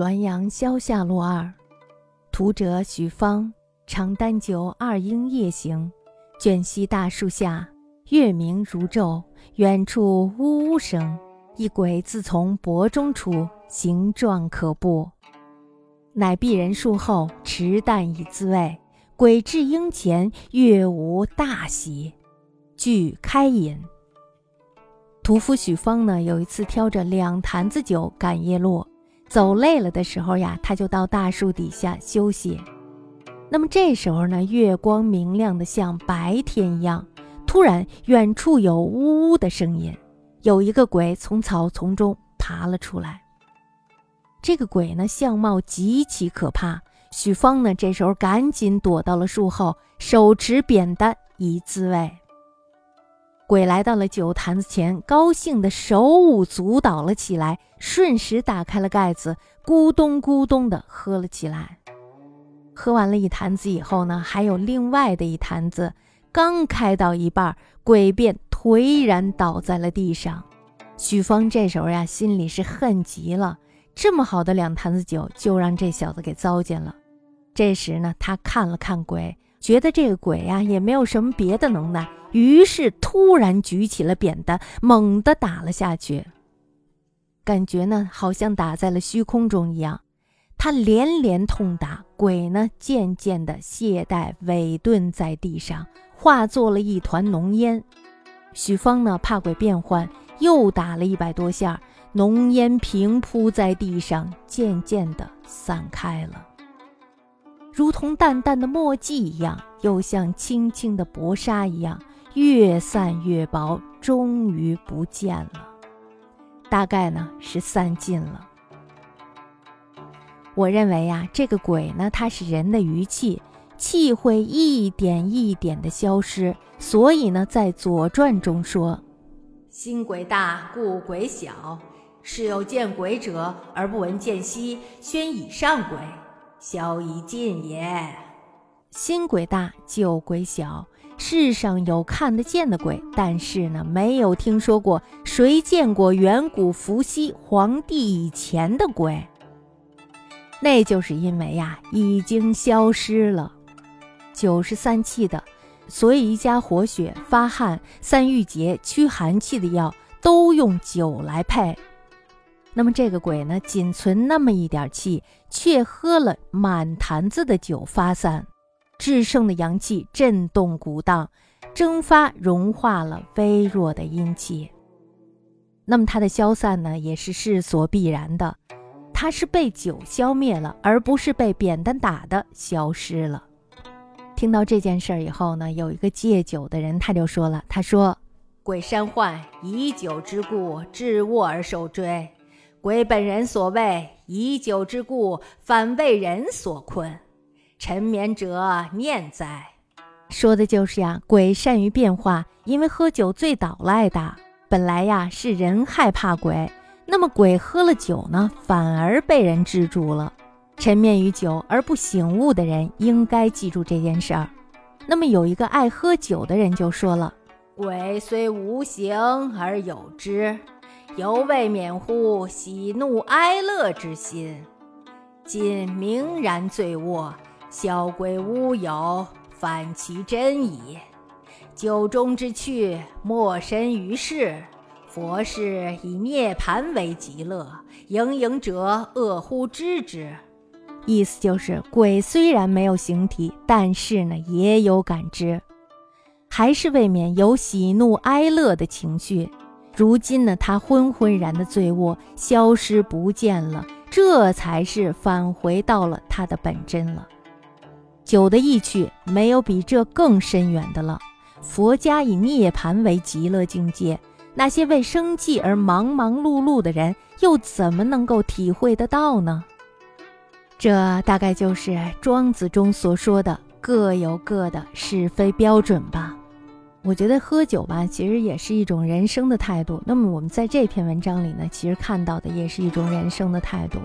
滦阳萧下路二，图者许方。长丹酒二鹰夜行，卷溪大树下，月明如昼。远处呜呜声，一鬼自从薄中出，形状可怖。乃避人树后，持啖以自慰。鬼至鹰前，月无大喜。具开饮。屠夫许方呢，有一次挑着两坛子酒赶夜路，走累了的时候呀，他就到大树底下休息。那么这时候呢，月光明亮的像白天一样。突然，远处有呜呜的声音，有一个鬼从草丛中爬了出来。这个鬼呢，相貌极其可怕。许芳呢，这时候赶紧躲到了树后，手持扁担以自卫。鬼来到了酒坛子前，高兴的手舞足蹈了起来，瞬时打开了盖子，咕咚咕咚的喝了起来。喝完了一坛子以后呢，还有另外的一坛子，刚开到一半，鬼便颓然倒在了地上。许芳这时候呀，心里是恨极了，这么好的两坛子酒，就让这小子给糟践了。这时呢，他看了看鬼，觉得这个鬼呀也没有什么别的能耐，于是突然举起了扁担，猛地打了下去，感觉呢好像打在了虚空中一样。他连连痛打鬼呢，渐渐的懈怠萎顿在地上，化作了一团浓烟。许芳呢，怕鬼变幻，又打了一百多下，浓烟平铺在地上，渐渐的散开了，如同淡淡的墨迹一样，又像轻轻的薄纱一样，越散越薄，终于不见了。大概呢，是散尽了。我认为呀，这个鬼呢，它是人的余气，气会一点一点的消失，所以呢，在《左传》中说：“心鬼大，故鬼小。是有见鬼者，而不闻见兮，宣以上鬼，消已尽也。心鬼大，旧鬼小。世上有看得见的鬼，但是呢，没有听说过谁见过远古伏羲皇帝以前的鬼。”那就是因为呀，已经消失了。酒是散气的，所以宜家活血、发汗、散郁结、驱寒气的药都用酒来配。那么这个鬼呢，仅存那么一点气，却喝了满坛子的酒发散，至盛的阳气震动鼓荡，蒸发融化了微弱的阴气。那么它的消散呢，也是势所必然的。他是被酒消灭了，而不是被扁担打的消失了。听到这件事儿以后呢，有一个戒酒的人他就说了：“他说，鬼山患以酒之故致卧而受追，鬼本人所谓以酒之故反为人所困，沉眠者念哉。”说的就是呀，鬼善于变化，因为喝酒醉倒了挨打。本来呀是人害怕鬼。那么鬼喝了酒呢，反而被人制住了。沉湎于酒而不醒悟的人，应该记住这件事儿。那么有一个爱喝酒的人就说了：“鬼虽无形而有之，犹未免乎喜怒哀乐之心。今明然醉卧，小鬼乌有，反其真矣。酒中之趣，莫深于世。”佛是以涅盘为极乐，营营者恶乎知之。意思就是，鬼虽然没有形体，但是呢也有感知，还是未免有喜怒哀乐的情绪。如今呢，他昏昏然的醉卧，消失不见了，这才是返回到了他的本真了。酒的意趣，没有比这更深远的了。佛家以涅盘为极乐境界。那些为生计而忙忙碌碌的人，又怎么能够体会得到呢？这大概就是庄子中所说的“各有各的是非标准”吧。我觉得喝酒吧，其实也是一种人生的态度。那么我们在这篇文章里呢，其实看到的也是一种人生的态度。